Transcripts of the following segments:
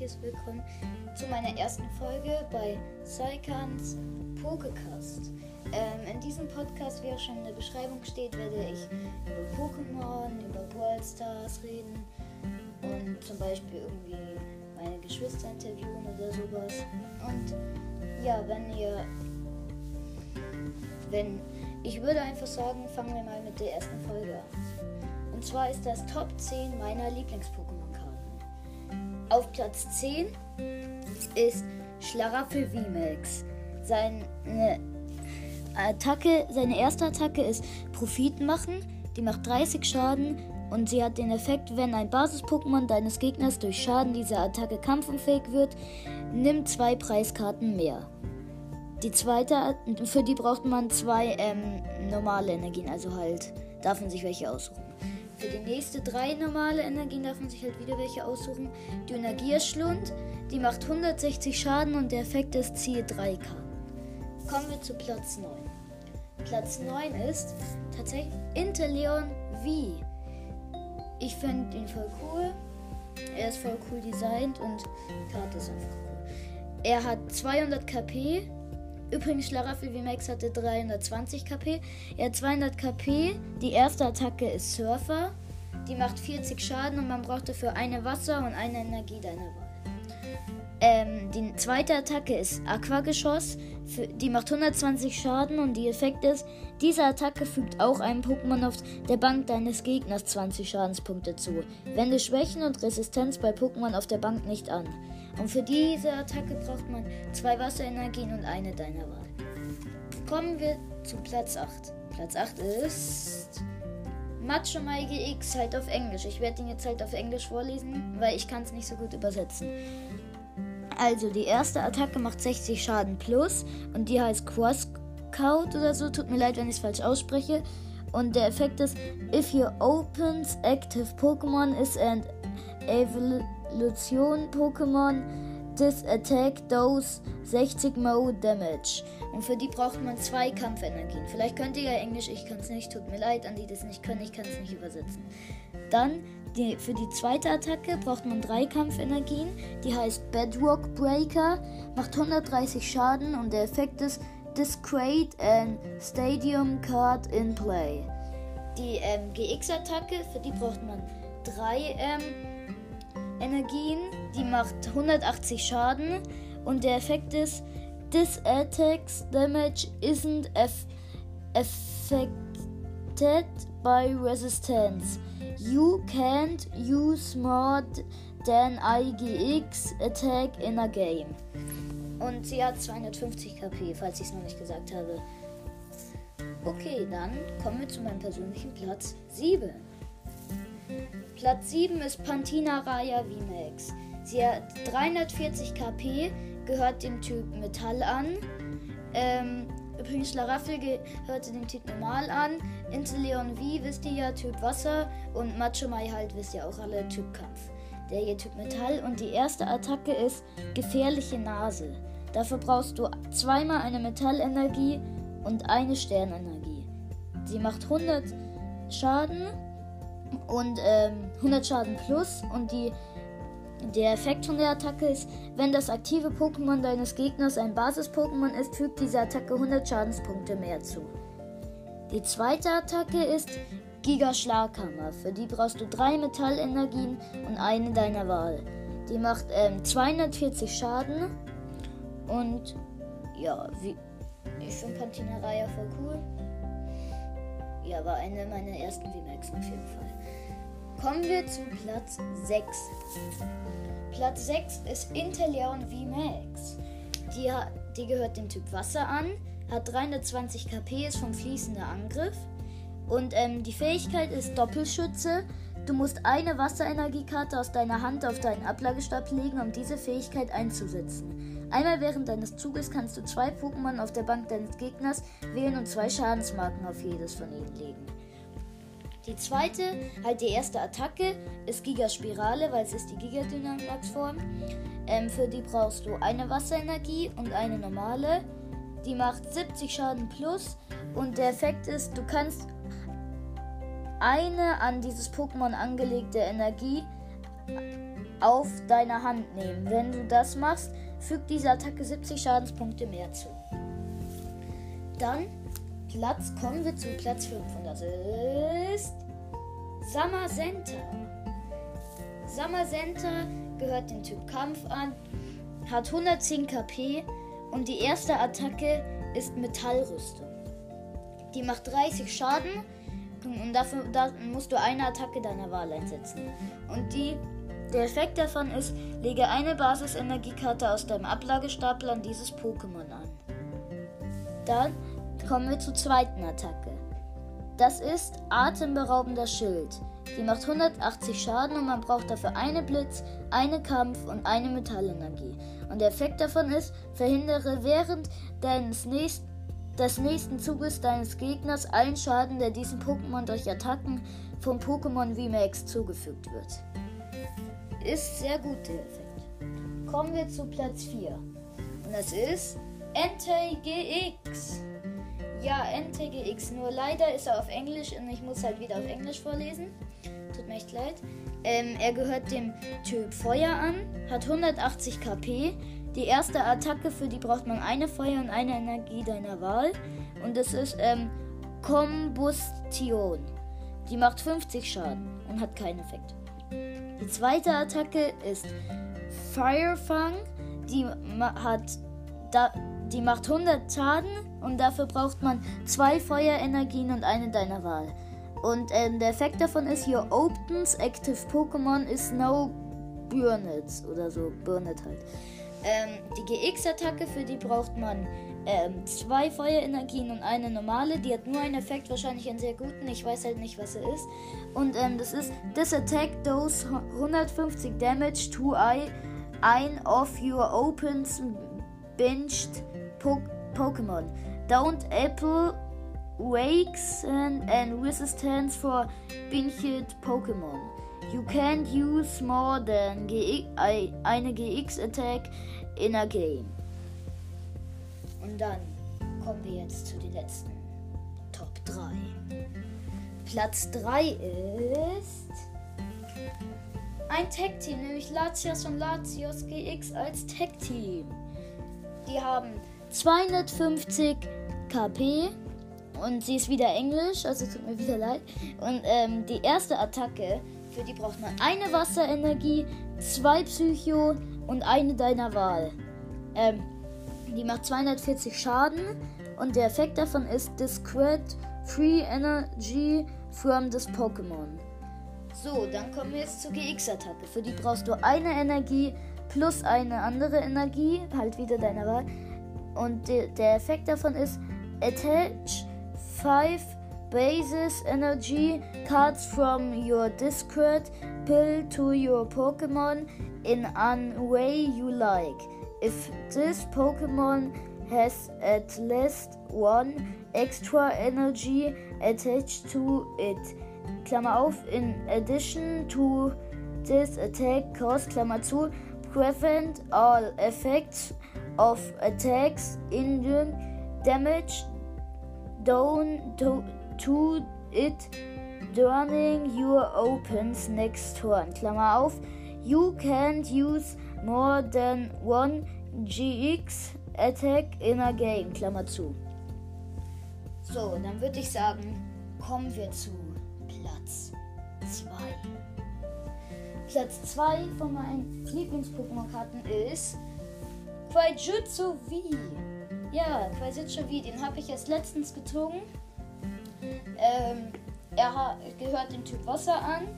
herzliches Willkommen zu meiner ersten Folge bei Saikans Pokecast. Ähm, in diesem Podcast, wie auch schon in der Beschreibung steht, werde ich über Pokémon, über Brawl Stars reden und zum Beispiel irgendwie meine Geschwister interviewen oder sowas. Und ja, wenn ihr, wenn, ich würde einfach sagen, fangen wir mal mit der ersten Folge an. Und zwar ist das Top 10 meiner Lieblings-Pokémon-Karten. Auf Platz 10 ist Schlaraffel VMAX. Seine Attacke, seine erste Attacke ist Profit machen. Die macht 30 Schaden und sie hat den Effekt, wenn ein Basis-Pokémon deines Gegners durch Schaden dieser Attacke kampfunfähig wird, nimm zwei Preiskarten mehr. Die zweite, für die braucht man zwei ähm, normale Energien, also halt darf man sich welche aussuchen. Für die nächste drei normale Energien darf man sich halt wieder welche aussuchen. Die Energierschlund, die macht 160 Schaden und der Effekt ist ziehe drei Karten. Kommen wir zu Platz 9. Platz 9 ist tatsächlich Interleon V. Ich finde ihn voll cool. Er ist voll cool designt und die Karte ist einfach cool. Er hat 200 KP. Übrigens, Schlaraffel wie Max hatte 320 KP. Er hat 200 KP. Die erste Attacke ist Surfer. Die macht 40 Schaden und man braucht dafür eine Wasser und eine Energie deiner Wahl. Ähm, die zweite Attacke ist Aquageschoss. Die macht 120 Schaden und die Effekt ist, diese Attacke fügt auch einem Pokémon auf der Bank deines Gegners 20 Schadenspunkte zu. Wende Schwächen und Resistenz bei Pokémon auf der Bank nicht an. Und für diese Attacke braucht man zwei Wasserenergien und eine deiner Wahl. Kommen wir zu Platz 8. Platz 8 ist Macho Mai GX halt auf Englisch. Ich werde ihn jetzt halt auf Englisch vorlesen, weil ich kann es nicht so gut übersetzen. Also, die erste Attacke macht 60 Schaden plus und die heißt Crosscout oder so. Tut mir leid, wenn ich es falsch ausspreche. Und der Effekt ist, if your opens active Pokémon is an Evolution Pokémon, this attack does 60 more damage. Und für die braucht man zwei Kampfenergien. Vielleicht könnt ihr ja Englisch, ich kann es nicht. Tut mir leid an die, die das nicht können, ich kann es nicht übersetzen. Dann die, für die zweite Attacke braucht man drei Kampfenergien. Die heißt Bedrock Breaker, macht 130 Schaden und der Effekt ist Discrete and Stadium Card in Play. Die ähm, GX-Attacke, für die braucht man drei ähm, Energien. Die macht 180 Schaden und der Effekt ist This attacks damage isn't affected by resistance. You can't use more than IGX attack in a game. Und sie hat 250 KP, falls ich es noch nicht gesagt habe. Okay, dann kommen wir zu meinem persönlichen Platz 7. Platz 7 ist Pantina Raya VMAX. Sie hat 340 KP, gehört dem Typ Metall an. Ähm, Übrigens, Laraffel gehörte dem Typ Normal an. Inteleon V wisst ihr ja, Typ Wasser. Und Macho Mai halt wisst ihr auch alle, Typ Kampf. Der hier Typ Metall. Und die erste Attacke ist Gefährliche Nase. Dafür brauchst du zweimal eine Metallenergie und eine Sternenergie. Sie macht 100 Schaden und ähm, 100 Schaden plus und die der Effekt von der Attacke ist, wenn das aktive Pokémon deines Gegners ein Basis-Pokémon ist, fügt diese Attacke 100 Schadenspunkte mehr zu. Die zweite Attacke ist Giga Schlaghammer. Für die brauchst du drei Metallenergien und eine deiner Wahl. Die macht ähm, 240 Schaden und ja, wie, ich finde Pantineria voll cool. Ja, war eine meiner ersten VMAX auf jeden Fall. Kommen wir zu Platz 6. Platz 6 ist Interleon VMAX. Die, die gehört dem Typ Wasser an, hat 320 KP, ist vom fließender Angriff. Und ähm, die Fähigkeit ist Doppelschütze. Du musst eine Wasserenergiekarte aus deiner Hand auf deinen Ablagestab legen, um diese Fähigkeit einzusetzen. Einmal während deines Zuges kannst du zwei Pokémon auf der Bank deines Gegners wählen und zwei Schadensmarken auf jedes von ihnen legen. Die zweite, halt die erste Attacke, ist Gigaspirale, weil es ist die Gigadynamax-Form. Ähm, für die brauchst du eine Wasserenergie und eine normale. Die macht 70 Schaden plus und der Effekt ist, du kannst eine an dieses Pokémon angelegte Energie auf deiner Hand nehmen. Wenn du das machst, fügt diese Attacke 70 Schadenspunkte mehr zu. Dann Platz, kommen wir zu Platz 5 und das ist. Summer Center gehört dem Typ Kampf an, hat 110 KP und die erste Attacke ist Metallrüstung. Die macht 30 Schaden und dafür da musst du eine Attacke deiner Wahl einsetzen. Und die, der Effekt davon ist, lege eine Basisenergiekarte aus deinem Ablagestapel an dieses Pokémon an. Dann kommen wir zur zweiten Attacke. Das ist atemberaubender Schild. Die macht 180 Schaden und man braucht dafür eine Blitz, eine Kampf und eine Metallenergie. Und der Effekt davon ist, verhindere während deines nächsten des nächsten Zuges deines Gegners allen Schaden, der diesem Pokémon durch Attacken vom Pokémon VMAX zugefügt wird. Ist sehr gut der Effekt. Kommen wir zu Platz 4. Und das ist NTGX. Ja, NTGX. Nur leider ist er auf Englisch und ich muss halt wieder auf Englisch vorlesen. Tut mir echt leid. Ähm, er gehört dem Typ Feuer an, hat 180 KP. Die erste Attacke, für die braucht man eine Feuer und eine Energie deiner Wahl. Und das ist ähm, Kombustion. Die macht 50 Schaden und hat keinen Effekt. Die zweite Attacke ist Firefang. Die hat die macht 100 Schaden und dafür braucht man zwei Feuerenergien und eine deiner Wahl. Und ähm, der Effekt davon ist, your opens active Pokémon is now Burnet oder so, Burnet halt. Ähm, die GX-Attacke, für die braucht man ähm, zwei Feuerenergien und eine normale. Die hat nur einen Effekt, wahrscheinlich einen sehr guten. Ich weiß halt nicht, was er ist. Und ähm, das ist This Attack does 150 Damage to I, ein of your opens binged po Pokémon. Don't Apple wakes and, and resistance for binged Pokémon. You can't use more than GX, eine GX-Attack in a game. Und dann kommen wir jetzt zu den letzten Top 3. Platz 3 ist ein Tag-Team, nämlich Latias und Latios GX als Tag-Team. Die haben 250 KP und sie ist wieder Englisch, also tut mir wieder leid. Und ähm, die erste Attacke, für die braucht man eine Wasserenergie, zwei Psycho und eine deiner Wahl. Ähm, die macht 240 Schaden und der Effekt davon ist Discret Free Energy from this Pokémon. So, dann kommen wir jetzt zur GX-Attacke. Für die brauchst du eine Energie plus eine andere Energie, halt wieder deiner Wahl. Und de der Effekt davon ist Attach 5 Basis Energy cards from your Discord pill to your Pokemon in a way you like. If this Pokemon has at least one extra energy attached to it. Klammer auf, in addition to this attack cost, Klammer zu, prevent all effects of attacks, injury, damage, down to, to it during your opens next turn. Klammer auf. You can't use more than one GX attack in a game. Klammer zu. So, dann würde ich sagen, kommen wir zu Platz 2. Platz 2 von meinen Lieblings-Pokémon-Karten ist Quaijutsu V. Ja, Quaijutsu V, den habe ich erst letztens gezogen. Ähm, er gehört dem Typ Wasser an,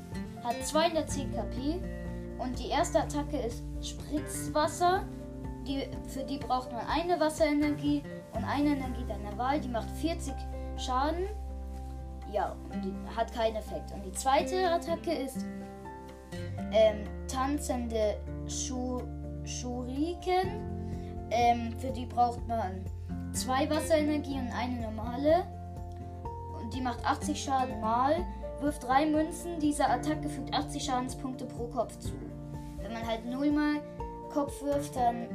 hat 210 KP und die erste Attacke ist Spritzwasser. Die, für die braucht man eine Wasserenergie und eine Energie deiner Wahl. Die macht 40 Schaden. Ja, und die hat keinen Effekt. Und die zweite Attacke ist ähm, tanzende Schu Shuriken. Ähm, für die braucht man zwei Wasserenergie und eine normale. Und die macht 80 Schaden mal. Wirft drei Münzen. Diese Attacke fügt 80 Schadenspunkte pro Kopf zu. Wenn man halt null mal Kopf wirft, dann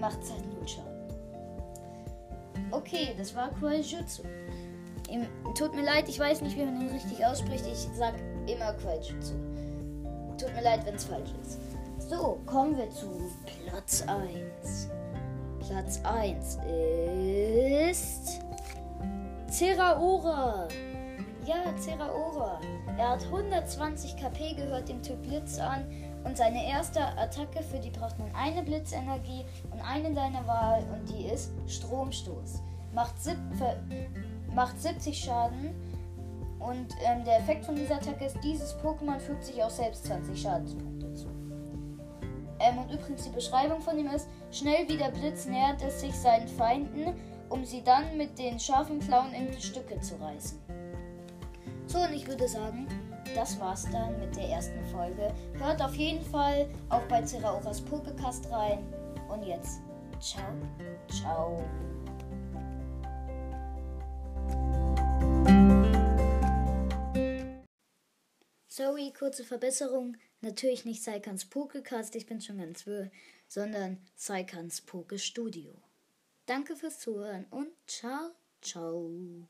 macht es halt null Schaden. Okay, das war Quaijutsu. Tut mir leid, ich weiß nicht, wie man den richtig ausspricht. Ich sag immer Quaijutsu. Tut mir leid, wenn es falsch ist. So, kommen wir zu Platz 1. Platz 1 ist. Zeraora. Ja, Zeraora. Er hat 120 KP, gehört dem Typ Blitz an und seine erste Attacke, für die braucht man eine Blitzenergie und eine deiner Wahl und die ist Stromstoß. Macht, sieb, macht 70 Schaden und ähm, der Effekt von dieser Attacke ist, dieses Pokémon fügt sich auch selbst 20 Schadenspunkte zu. Ähm, und übrigens die Beschreibung von ihm ist, schnell wie der Blitz nähert es sich seinen Feinden, um sie dann mit den scharfen Klauen in Stücke zu reißen. So, und ich würde sagen, das war's dann mit der ersten Folge. Hört auf jeden Fall auch bei Zeraoras Pokecast rein. Und jetzt, ciao, ciao. Sorry, kurze Verbesserung. Natürlich nicht Saikans Pokecast, ich bin schon ganz wirr, sondern Saikans Poke Studio. Danke fürs Zuhören und ciao, ciao.